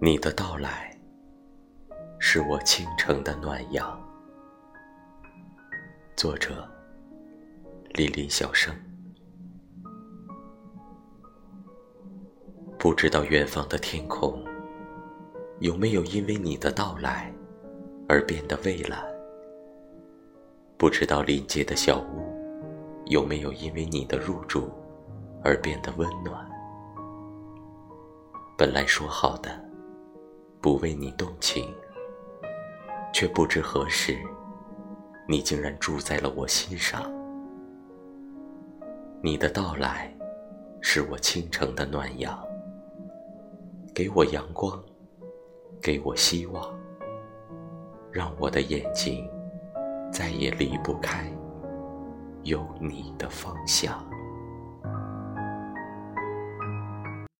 你的到来，是我倾城的暖阳。作者：林林小生。不知道远方的天空，有没有因为你的到来而变得蔚蓝？不知道临街的小屋，有没有因为你的入住而变得温暖？本来说好的。不为你动情，却不知何时，你竟然住在了我心上。你的到来，是我倾城的暖阳，给我阳光，给我希望，让我的眼睛再也离不开有你的方向。